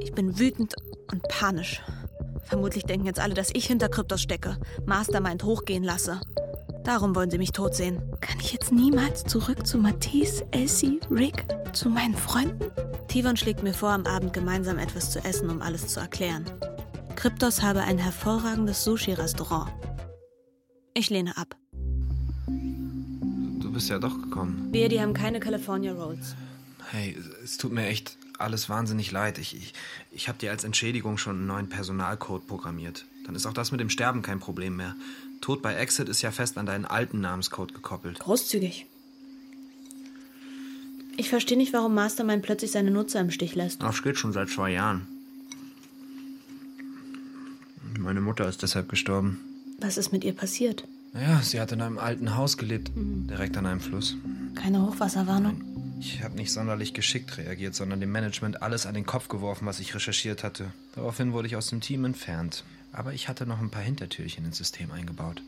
Ich bin wütend und panisch. Vermutlich denken jetzt alle, dass ich hinter Kryptos stecke, Mastermind hochgehen lasse. Darum wollen sie mich tot sehen. Kann ich jetzt niemals zurück zu Matisse, Elsie, Rick, zu meinen Freunden? Tivon schlägt mir vor, am Abend gemeinsam etwas zu essen, um alles zu erklären. Kryptos habe ein hervorragendes Sushi-Restaurant. Ich lehne ab. Du bist ja doch gekommen. Wir, die haben keine California Rolls. Hey, es tut mir echt alles wahnsinnig leid. Ich, ich, ich habe dir als Entschädigung schon einen neuen Personalcode programmiert. Dann ist auch das mit dem Sterben kein Problem mehr. Tod bei Exit ist ja fest an deinen alten Namenscode gekoppelt. Großzügig. Ich verstehe nicht, warum Mastermind plötzlich seine Nutzer im Stich lässt. Das geht schon seit zwei Jahren. Meine Mutter ist deshalb gestorben. Was ist mit ihr passiert? Naja, sie hat in einem alten Haus gelebt, direkt an einem Fluss. Keine Hochwasserwarnung? Ich habe nicht sonderlich geschickt reagiert, sondern dem Management alles an den Kopf geworfen, was ich recherchiert hatte. Daraufhin wurde ich aus dem Team entfernt. Aber ich hatte noch ein paar Hintertürchen ins System eingebaut.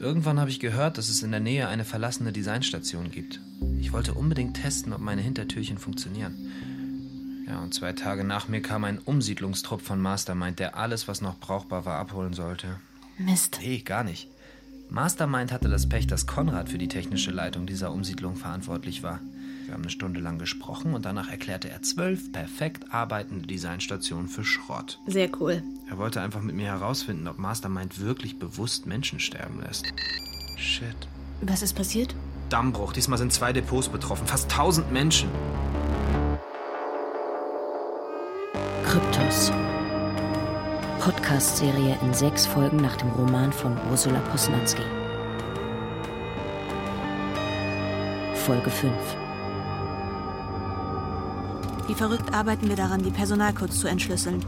Irgendwann habe ich gehört, dass es in der Nähe eine verlassene Designstation gibt. Ich wollte unbedingt testen, ob meine Hintertürchen funktionieren. Ja, und zwei Tage nach mir kam ein Umsiedlungstrupp von Mastermind, der alles, was noch brauchbar war, abholen sollte. Mist. Nee, gar nicht. Mastermind hatte das Pech, dass Konrad für die technische Leitung dieser Umsiedlung verantwortlich war. Wir haben eine Stunde lang gesprochen und danach erklärte er zwölf perfekt arbeitende Designstationen für Schrott. Sehr cool. Er wollte einfach mit mir herausfinden, ob Mastermind wirklich bewusst Menschen sterben lässt. Shit. Was ist passiert? Dammbruch. Diesmal sind zwei Depots betroffen. Fast tausend Menschen. Kryptos. Podcast-Serie in sechs Folgen nach dem Roman von Ursula Posnanski. Folge 5. Wie verrückt arbeiten wir daran, die Personalcodes zu entschlüsseln.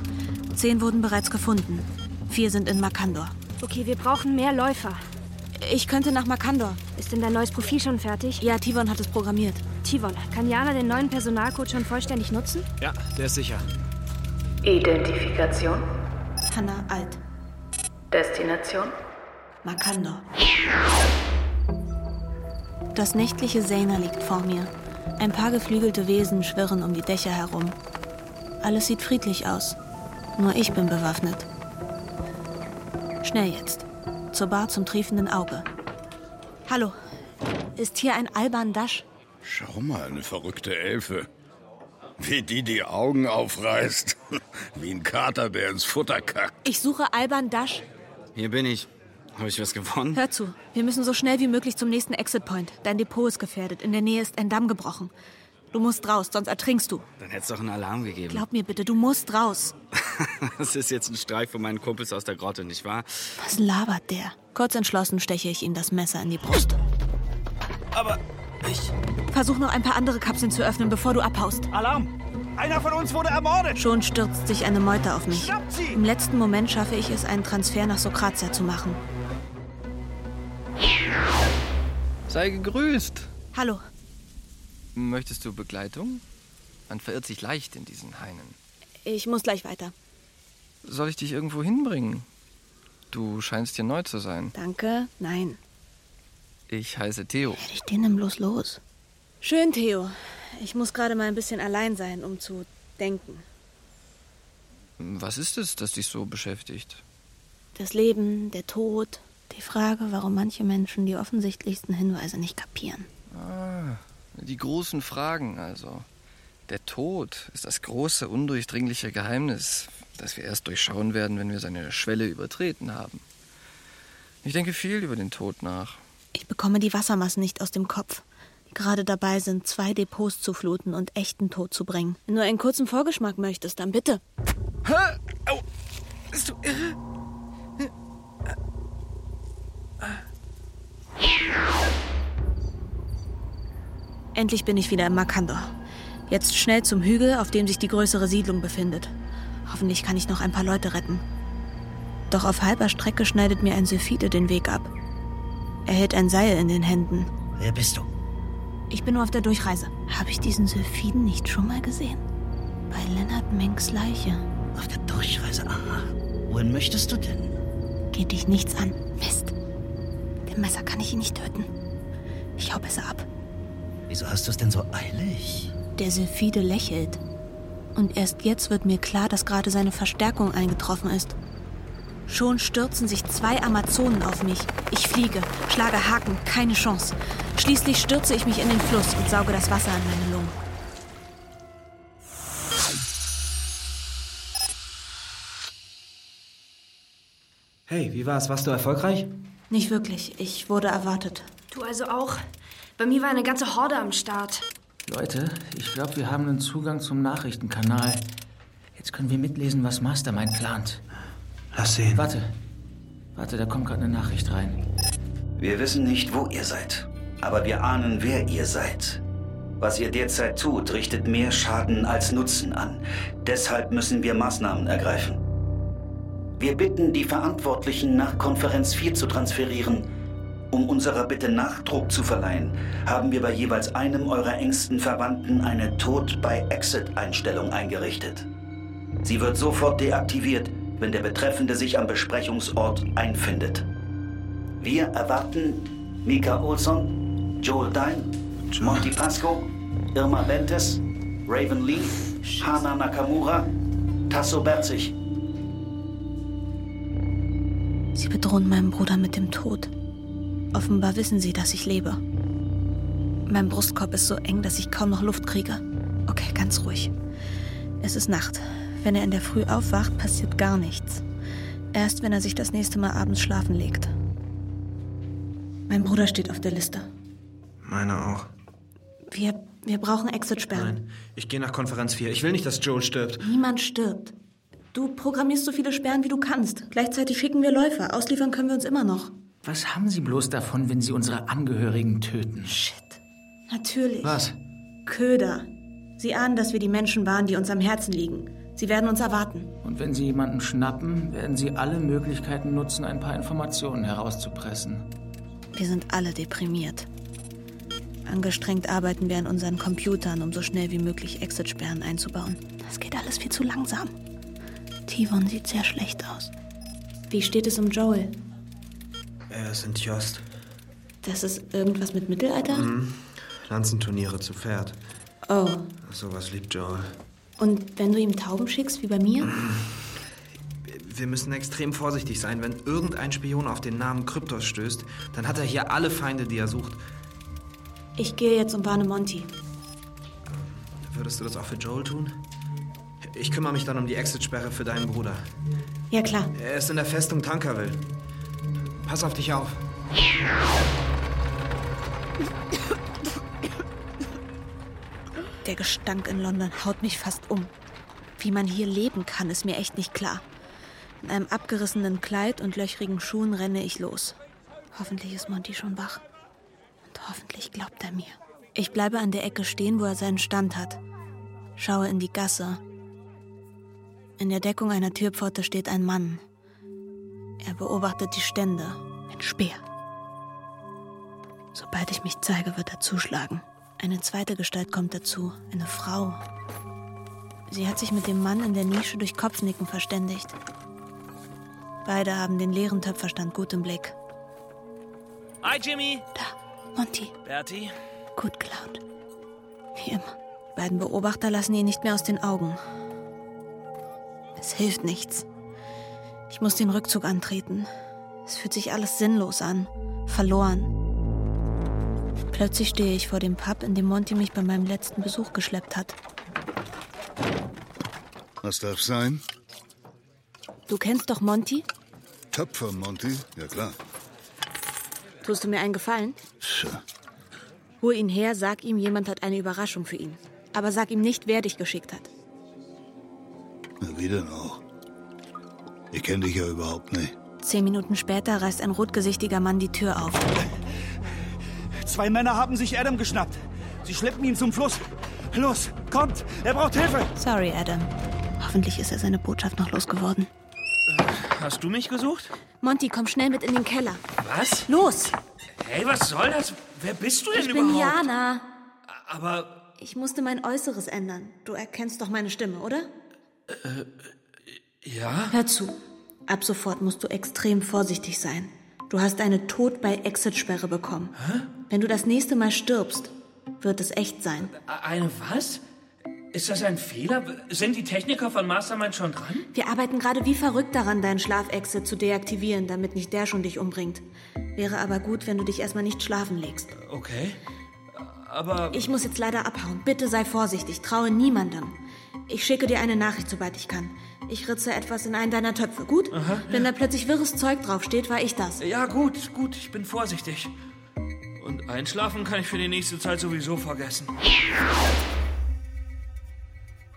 Zehn wurden bereits gefunden. Vier sind in Makandor. Okay, wir brauchen mehr Läufer. Ich könnte nach Makandor. Ist denn dein neues Profil schon fertig? Ja, Tivon hat es programmiert. Tivon, kann Jana den neuen Personalcode schon vollständig nutzen? Ja, der ist sicher. Identifikation. Hannah Alt. Destination. Makandor. Das nächtliche Sena liegt vor mir. Ein paar geflügelte Wesen schwirren um die Dächer herum. Alles sieht friedlich aus. Nur ich bin bewaffnet. Schnell jetzt. Zur Bar zum triefenden Auge. Hallo. Ist hier ein Alban Dash? Schau mal, eine verrückte Elfe. Wie die die Augen aufreißt. Wie ein Kater, der ins Futter kackt. Ich suche Alban Dash. Hier bin ich. Habe ich was gewonnen? Hör zu. Wir müssen so schnell wie möglich zum nächsten Exit Point. Dein Depot ist gefährdet. In der Nähe ist ein Damm gebrochen. Du musst raus, sonst ertrinkst du. Dann hätt's doch einen Alarm gegeben. Glaub mir bitte, du musst raus. Das ist jetzt ein Streich von meinen Kumpels aus der Grotte, nicht wahr? Was labert der? Kurz entschlossen steche ich ihm das Messer in die Brust. Aber ich... Versuch noch ein paar andere Kapseln zu öffnen, bevor du abhaust. Alarm! Einer von uns wurde ermordet! Schon stürzt sich eine Meute auf mich. Schnappt sie! Im letzten Moment schaffe ich es, einen Transfer nach Sokratia zu machen. Sei gegrüßt. Hallo. Möchtest du Begleitung? Man verirrt sich leicht in diesen Hainen. Ich muss gleich weiter. Soll ich dich irgendwo hinbringen? Du scheinst hier neu zu sein. Danke. Nein. Ich heiße Theo. Ich den nimm bloß los. Schön, Theo. Ich muss gerade mal ein bisschen allein sein, um zu denken. Was ist es, das dich so beschäftigt? Das Leben, der Tod, die Frage, warum manche Menschen die offensichtlichsten Hinweise nicht kapieren. Ah, die großen Fragen also. Der Tod ist das große, undurchdringliche Geheimnis, das wir erst durchschauen werden, wenn wir seine Schwelle übertreten haben. Ich denke viel über den Tod nach. Ich bekomme die Wassermassen nicht aus dem Kopf, die gerade dabei sind, zwei Depots zu fluten und echten Tod zu bringen. Wenn du einen kurzen Vorgeschmack möchtest, dann bitte. Hä? Au! Bist du irre? Endlich bin ich wieder im Makandor. Jetzt schnell zum Hügel, auf dem sich die größere Siedlung befindet. Hoffentlich kann ich noch ein paar Leute retten. Doch auf halber Strecke schneidet mir ein Syphide den Weg ab. Er hält ein Seil in den Händen. Wer bist du? Ich bin nur auf der Durchreise. Habe ich diesen Syphiden nicht schon mal gesehen? Bei Lennart Menks Leiche. Auf der Durchreise, aha. Wohin möchtest du denn? Geht dich nichts an. Mist. Dem Messer kann ich ihn nicht töten. Ich hau besser ab. Wieso hast du es denn so eilig? Der Syphide lächelt. Und erst jetzt wird mir klar, dass gerade seine Verstärkung eingetroffen ist. Schon stürzen sich zwei Amazonen auf mich. Ich fliege, schlage Haken, keine Chance. Schließlich stürze ich mich in den Fluss und sauge das Wasser an meine Lungen. Hey, wie war's? Warst du erfolgreich? Nicht wirklich. Ich wurde erwartet. Du also auch? Bei mir war eine ganze Horde am Start. Leute, ich glaube, wir haben einen Zugang zum Nachrichtenkanal. Jetzt können wir mitlesen, was Mastermind plant. Lass sehen. Warte. Warte, da kommt gerade eine Nachricht rein. Wir wissen nicht, wo ihr seid. Aber wir ahnen, wer ihr seid. Was ihr derzeit tut, richtet mehr Schaden als Nutzen an. Deshalb müssen wir Maßnahmen ergreifen. Wir bitten die Verantwortlichen, nach Konferenz 4 zu transferieren. Um unserer Bitte Nachdruck zu verleihen, haben wir bei jeweils einem eurer engsten Verwandten eine Tod-by-Exit-Einstellung eingerichtet. Sie wird sofort deaktiviert, wenn der Betreffende sich am Besprechungsort einfindet. Wir erwarten Mika Olson, Joel Dine, Monty Pasco, Irma Bentes, Raven Lee, Hana Nakamura, Tasso Berzig. Sie bedrohen meinen Bruder mit dem Tod. Offenbar wissen sie, dass ich lebe. Mein Brustkorb ist so eng, dass ich kaum noch Luft kriege. Okay, ganz ruhig. Es ist Nacht. Wenn er in der Früh aufwacht, passiert gar nichts. Erst wenn er sich das nächste Mal abends schlafen legt. Mein Bruder steht auf der Liste. Meine auch. Wir, wir brauchen Exit-Sperren. Nein, ich gehe nach Konferenz 4. Ich will nicht, dass Joel stirbt. Niemand stirbt. Du programmierst so viele Sperren, wie du kannst. Gleichzeitig schicken wir Läufer. Ausliefern können wir uns immer noch. Was haben Sie bloß davon, wenn Sie unsere Angehörigen töten? Shit. Natürlich. Was? Köder. Sie ahnen, dass wir die Menschen waren, die uns am Herzen liegen. Sie werden uns erwarten. Und wenn Sie jemanden schnappen, werden Sie alle Möglichkeiten nutzen, ein paar Informationen herauszupressen. Wir sind alle deprimiert. Angestrengt arbeiten wir an unseren Computern, um so schnell wie möglich Exit-Sperren einzubauen. Das geht alles viel zu langsam. Tivon sieht sehr schlecht aus. Wie steht es um Joel? Er ist in Tjost. Das ist irgendwas mit Mittelalter? Mhm. Lanzenturniere zu Pferd. Oh. Sowas liebt Joel. Und wenn du ihm Tauben schickst, wie bei mir? Wir müssen extrem vorsichtig sein. Wenn irgendein Spion auf den Namen Kryptos stößt, dann hat er hier alle Feinde, die er sucht. Ich gehe jetzt und warne Monty. Würdest du das auch für Joel tun? Ich kümmere mich dann um die Exit-Sperre für deinen Bruder. Ja, klar. Er ist in der Festung Tankerville. Pass auf dich auf. Der Gestank in London haut mich fast um. Wie man hier leben kann, ist mir echt nicht klar. In einem abgerissenen Kleid und löchrigen Schuhen renne ich los. Hoffentlich ist Monty schon wach. Und hoffentlich glaubt er mir. Ich bleibe an der Ecke stehen, wo er seinen Stand hat. Schaue in die Gasse. In der Deckung einer Türpforte steht ein Mann. Er beobachtet die Stände. Ein Speer. Sobald ich mich zeige, wird er zuschlagen. Eine zweite Gestalt kommt dazu. Eine Frau. Sie hat sich mit dem Mann in der Nische durch Kopfnicken verständigt. Beide haben den leeren Töpferstand gut im Blick. Hi, Jimmy. Da, Monty. Bertie. Gut gelaunt. Wie immer. Die beiden Beobachter lassen ihn nicht mehr aus den Augen. Es hilft nichts. Ich muss den Rückzug antreten. Es fühlt sich alles sinnlos an. Verloren. Plötzlich stehe ich vor dem Pub, in dem Monty mich bei meinem letzten Besuch geschleppt hat. Was darf sein? Du kennst doch Monty? Töpfer, Monty? Ja, klar. Tust du mir einen Gefallen? Tja. Hol ihn her, sag ihm, jemand hat eine Überraschung für ihn. Aber sag ihm nicht, wer dich geschickt hat. Wie denn auch? Ich kenne dich ja überhaupt nicht. Zehn Minuten später reißt ein rotgesichtiger Mann die Tür auf. Zwei Männer haben sich Adam geschnappt. Sie schleppen ihn zum Fluss. Los, kommt! Er braucht Hilfe! Sorry, Adam. Hoffentlich ist er seine Botschaft noch losgeworden. Hast du mich gesucht? Monty, komm schnell mit in den Keller. Was? Los! Hey, was soll das? Wer bist du denn Ich überhaupt? bin Jana. Aber Ich musste mein Äußeres ändern. Du erkennst doch meine Stimme, oder? Ja. Hör zu. Ab sofort musst du extrem vorsichtig sein. Du hast eine Tod bei Exit-Sperre bekommen. Wenn du das nächste Mal stirbst, wird es echt sein. Eine was? Ist das ein Fehler? Sind die Techniker von Mastermind schon dran? Wir arbeiten gerade wie verrückt daran, deinen Schlafexit zu deaktivieren, damit nicht der schon dich umbringt. Wäre aber gut, wenn du dich erstmal nicht schlafen legst. Okay. Aber. Ich muss jetzt leider abhauen. Bitte sei vorsichtig. Traue niemandem. Ich schicke dir eine Nachricht, sobald ich kann. Ich ritze etwas in einen deiner Töpfe, gut? Aha, Wenn da plötzlich wirres Zeug draufsteht, war ich das. Ja, gut, gut, ich bin vorsichtig. Und einschlafen kann ich für die nächste Zeit sowieso vergessen.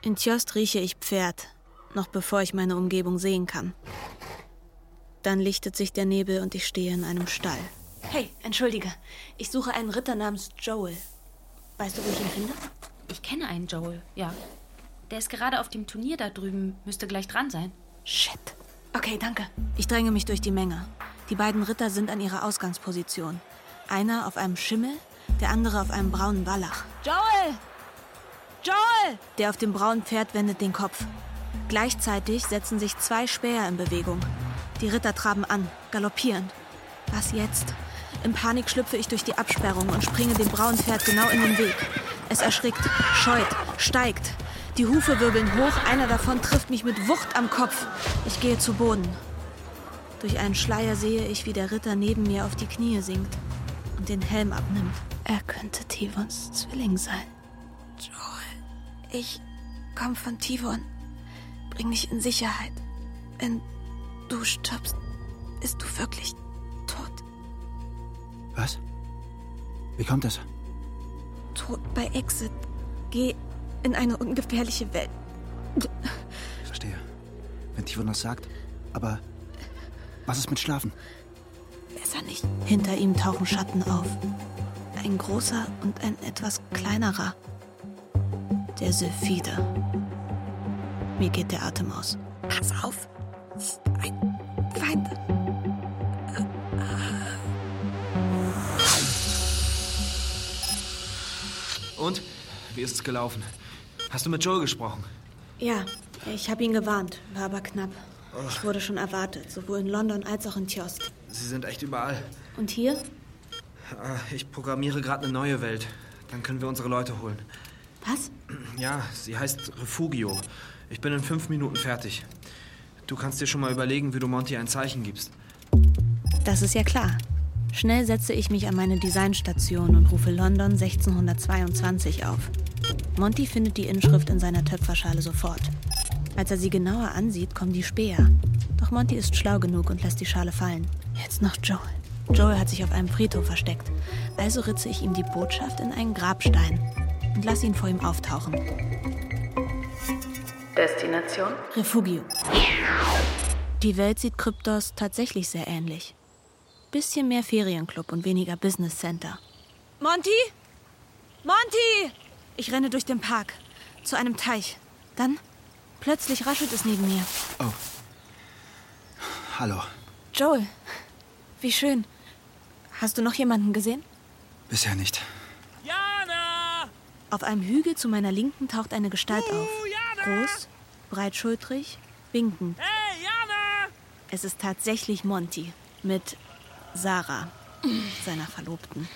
In Tjost rieche ich Pferd, noch bevor ich meine Umgebung sehen kann. Dann lichtet sich der Nebel und ich stehe in einem Stall. Hey, entschuldige. Ich suche einen Ritter namens Joel. Weißt du, wo ich ihn finde? Ich kenne einen Joel, ja. Der ist gerade auf dem Turnier da drüben, müsste gleich dran sein. Shit. Okay, danke. Ich dränge mich durch die Menge. Die beiden Ritter sind an ihrer Ausgangsposition. Einer auf einem Schimmel, der andere auf einem braunen Wallach. Joel! Joel! Der auf dem braunen Pferd wendet den Kopf. Gleichzeitig setzen sich zwei Späher in Bewegung. Die Ritter traben an, galoppierend. Was jetzt? In Panik schlüpfe ich durch die Absperrung und springe dem braunen Pferd genau in den Weg. Es erschrickt, scheut, steigt. Die Hufe wirbeln hoch, einer davon trifft mich mit Wucht am Kopf. Ich gehe zu Boden. Durch einen Schleier sehe ich, wie der Ritter neben mir auf die Knie sinkt und den Helm abnimmt. Er könnte Tivons Zwilling sein. Joel, ich komm von Tivon. Bring mich in Sicherheit. Wenn du stirbst, bist du wirklich tot. Was? Wie kommt das? Tot bei Exit. Geh in eine ungefährliche Welt. Verstehe. Wenn Tivon das sagt. Aber was ist mit Schlafen? Besser nicht. Hinter ihm tauchen Schatten auf. Ein großer und ein etwas kleinerer. Der Sylphide. Mir geht der Atem aus. Pass auf. Ein Feind. Und? Wie ist es gelaufen? Hast du mit Joel gesprochen? Ja, ich habe ihn gewarnt, war aber knapp. Ich wurde schon erwartet, sowohl in London als auch in Tjost. Sie sind echt überall. Und hier? Ah, Ich programmiere gerade eine neue Welt. Dann können wir unsere Leute holen. Was? Ja, sie heißt Refugio. Ich bin in fünf Minuten fertig. Du kannst dir schon mal überlegen, wie du Monty ein Zeichen gibst. Das ist ja klar. Schnell setze ich mich an meine Designstation und rufe London 1622 auf. Monty findet die Inschrift in seiner Töpferschale sofort. Als er sie genauer ansieht, kommen die Späher. Doch Monty ist schlau genug und lässt die Schale fallen. Jetzt noch Joel. Joel hat sich auf einem Friedhof versteckt. Also ritze ich ihm die Botschaft in einen Grabstein und lasse ihn vor ihm auftauchen. Destination? Refugio. Die Welt sieht Kryptos tatsächlich sehr ähnlich. Bisschen mehr Ferienclub und weniger Business Center. Monty? Monty! Ich renne durch den Park zu einem Teich. Dann plötzlich raschelt es neben mir. Oh. Hallo. Joel, wie schön. Hast du noch jemanden gesehen? Bisher nicht. Auf einem Hügel zu meiner Linken taucht eine Gestalt auf. Groß, breitschultrig, winkend. Hey, Jana! Es ist tatsächlich Monty mit Sarah, seiner Verlobten.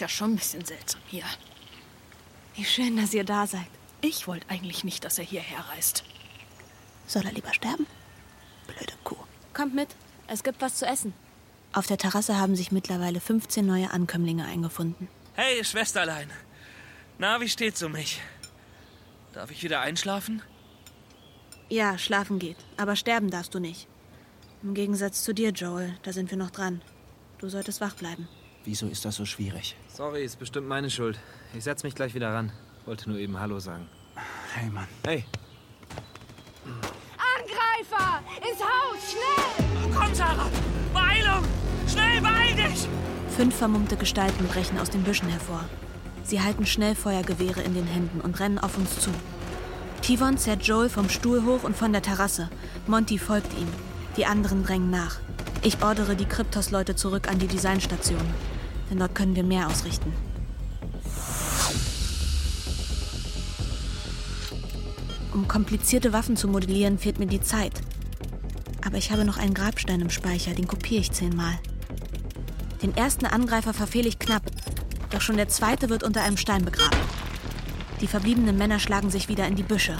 Ist ja schon ein bisschen seltsam hier. Wie schön, dass ihr da seid. Ich wollte eigentlich nicht, dass er hierher reist. Soll er lieber sterben? Blöde Kuh. Kommt mit, es gibt was zu essen. Auf der Terrasse haben sich mittlerweile 15 neue Ankömmlinge eingefunden. Hey, Schwesterlein. Na, wie steht's um mich? Darf ich wieder einschlafen? Ja, schlafen geht, aber sterben darfst du nicht. Im Gegensatz zu dir, Joel, da sind wir noch dran. Du solltest wach bleiben. Wieso ist das so schwierig? Sorry, ist bestimmt meine Schuld. Ich setz mich gleich wieder ran. Wollte nur eben Hallo sagen. Hey, Mann. Hey, Angreifer! Ins Haus, schnell! Komm, Sarah! Beeilung! Schnell, beeil dich! Fünf vermummte Gestalten brechen aus den Büschen hervor. Sie halten Schnellfeuergewehre in den Händen und rennen auf uns zu. Tivon zerrt Joel vom Stuhl hoch und von der Terrasse. Monty folgt ihm. Die anderen drängen nach. Ich ordere die Kryptos-Leute zurück an die Designstation. Denn dort können wir mehr ausrichten. Um komplizierte Waffen zu modellieren, fehlt mir die Zeit. Aber ich habe noch einen Grabstein im Speicher, den kopiere ich zehnmal. Den ersten Angreifer verfehle ich knapp, doch schon der zweite wird unter einem Stein begraben. Die verbliebenen Männer schlagen sich wieder in die Büsche.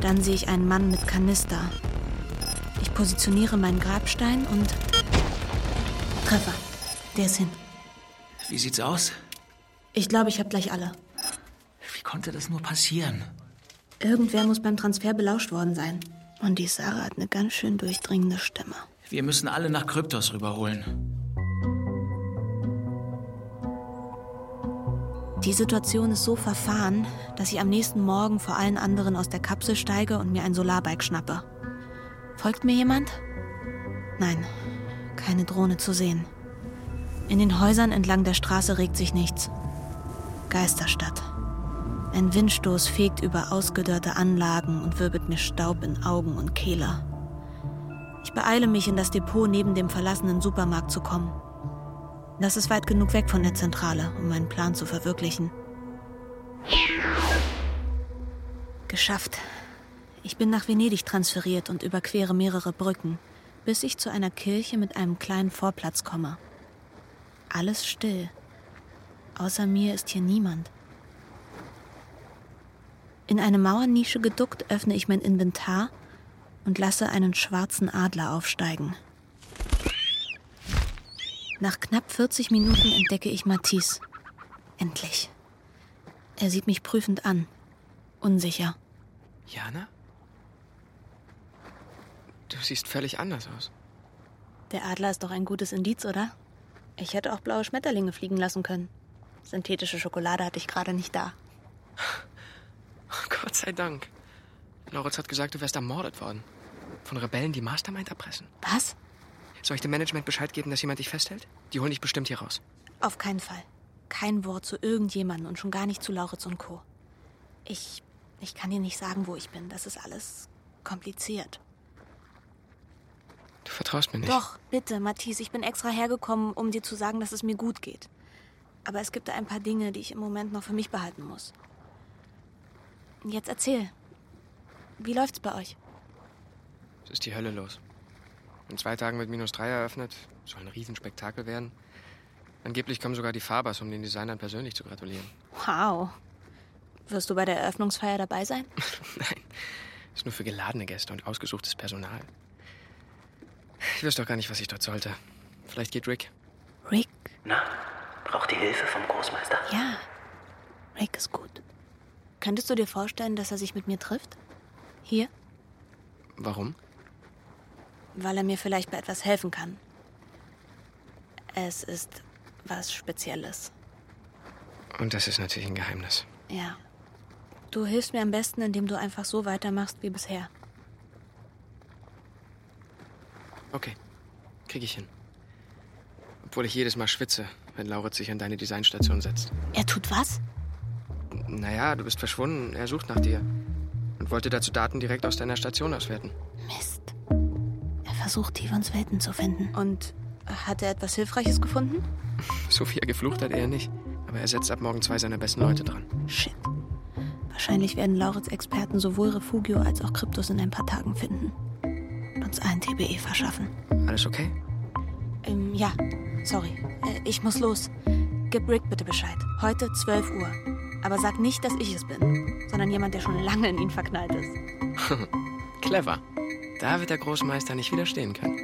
Dann sehe ich einen Mann mit Kanister. Ich positioniere meinen Grabstein und. Treffer. Der ist hin. Wie sieht's aus? Ich glaube, ich habe gleich alle. Wie konnte das nur passieren? Irgendwer muss beim Transfer belauscht worden sein. Und die Sarah hat eine ganz schön durchdringende Stimme. Wir müssen alle nach Kryptos rüberholen. Die Situation ist so verfahren, dass ich am nächsten Morgen vor allen anderen aus der Kapsel steige und mir ein Solarbike schnappe. Folgt mir jemand? Nein, keine Drohne zu sehen. In den Häusern entlang der Straße regt sich nichts. Geisterstadt. Ein Windstoß fegt über ausgedörrte Anlagen und wirbelt mir Staub in Augen und Kehle. Ich beeile mich, in das Depot neben dem verlassenen Supermarkt zu kommen. Das ist weit genug weg von der Zentrale, um meinen Plan zu verwirklichen. Geschafft. Ich bin nach Venedig transferiert und überquere mehrere Brücken, bis ich zu einer Kirche mit einem kleinen Vorplatz komme. Alles still. Außer mir ist hier niemand. In eine Mauernische geduckt öffne ich mein Inventar und lasse einen schwarzen Adler aufsteigen. Nach knapp 40 Minuten entdecke ich Matisse. Endlich. Er sieht mich prüfend an. Unsicher. Jana? Du siehst völlig anders aus. Der Adler ist doch ein gutes Indiz, oder? Ich hätte auch blaue Schmetterlinge fliegen lassen können. Synthetische Schokolade hatte ich gerade nicht da. Gott sei Dank. Loritz hat gesagt, du wärst ermordet worden. Von Rebellen, die Mastermind erpressen. Was? Soll ich dem Management Bescheid geben, dass jemand dich festhält? Die holen dich bestimmt hier raus. Auf keinen Fall. Kein Wort zu irgendjemandem und schon gar nicht zu Lauritz und Co. Ich. Ich kann dir nicht sagen, wo ich bin. Das ist alles kompliziert. Du vertraust mir nicht. Doch, bitte, Matthias, ich bin extra hergekommen, um dir zu sagen, dass es mir gut geht. Aber es gibt da ein paar Dinge, die ich im Moment noch für mich behalten muss. Jetzt erzähl. Wie läuft's bei euch? Es ist die Hölle los. In zwei Tagen wird minus drei eröffnet. Soll ein Riesenspektakel werden. Angeblich kommen sogar die Fabers, um den Designern persönlich zu gratulieren. Wow. Wirst du bei der Eröffnungsfeier dabei sein? Nein, ist nur für geladene Gäste und ausgesuchtes Personal. Ich weiß doch gar nicht, was ich dort sollte. Vielleicht geht Rick. Rick? Na, braucht die Hilfe vom Großmeister? Ja. Rick ist gut. Könntest du dir vorstellen, dass er sich mit mir trifft? Hier? Warum? Weil er mir vielleicht bei etwas helfen kann. Es ist was Spezielles. Und das ist natürlich ein Geheimnis. Ja. Du hilfst mir am besten, indem du einfach so weitermachst wie bisher. Okay, krieg ich hin. Obwohl ich jedes Mal schwitze, wenn Lauritz sich an deine Designstation setzt. Er tut was? Naja, du bist verschwunden. Er sucht nach dir. Und wollte dazu Daten direkt aus deiner Station auswerten. Mist. Er versucht, Tivons Welten zu finden. Und hat er etwas Hilfreiches gefunden? So wie er geflucht hat, eher nicht. Aber er setzt ab morgen zwei seiner besten Leute dran. Shit. Wahrscheinlich werden Lauritz Experten sowohl Refugio als auch Kryptos in ein paar Tagen finden. Uns allen TBE verschaffen. Alles okay? Ähm, ja. Sorry. Äh, ich muss los. Gib Rick bitte Bescheid. Heute 12 Uhr. Aber sag nicht, dass ich es bin, sondern jemand, der schon lange in ihn verknallt ist. Clever. Da wird der Großmeister nicht widerstehen können.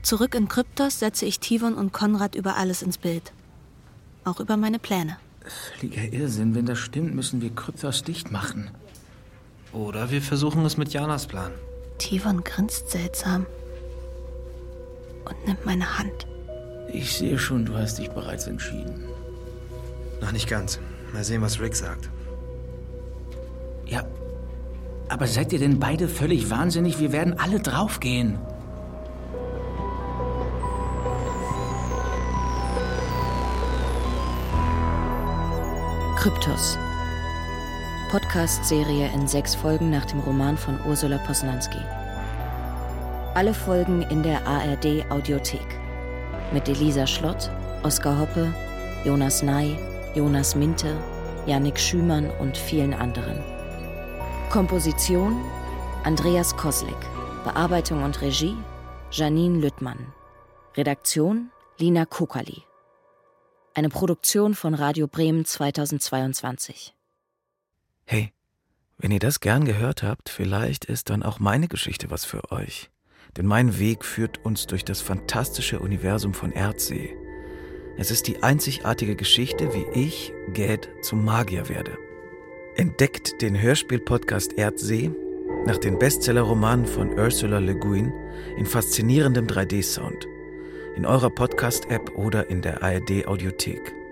Zurück in Kryptos setze ich Tivon und Konrad über alles ins Bild. Auch über meine Pläne. Völliger Irrsinn. Wenn das stimmt, müssen wir Kryptos dicht machen. Oder wir versuchen es mit Janas Plan. Tivon grinst seltsam und nimmt meine Hand. Ich sehe schon, du hast dich bereits entschieden. Noch nicht ganz. Mal sehen, was Rick sagt. Ja, aber seid ihr denn beide völlig wahnsinnig? Wir werden alle draufgehen. Kryptos. Podcast-Serie in sechs Folgen nach dem Roman von Ursula Posnanski. Alle Folgen in der ARD Audiothek. Mit Elisa Schlott, Oskar Hoppe, Jonas Ney, Jonas Minte, Yannick Schümann und vielen anderen. Komposition Andreas Koslik. Bearbeitung und Regie Janine Lüttmann. Redaktion Lina Kokali. Eine Produktion von Radio Bremen 2022. Hey, wenn ihr das gern gehört habt, vielleicht ist dann auch meine Geschichte was für euch. Denn mein Weg führt uns durch das fantastische Universum von Erdsee. Es ist die einzigartige Geschichte, wie ich, Gad, zum Magier werde. Entdeckt den Hörspiel-Podcast Erdsee nach den Bestseller-Romanen von Ursula Le Guin in faszinierendem 3D-Sound. In eurer Podcast-App oder in der ARD-Audiothek.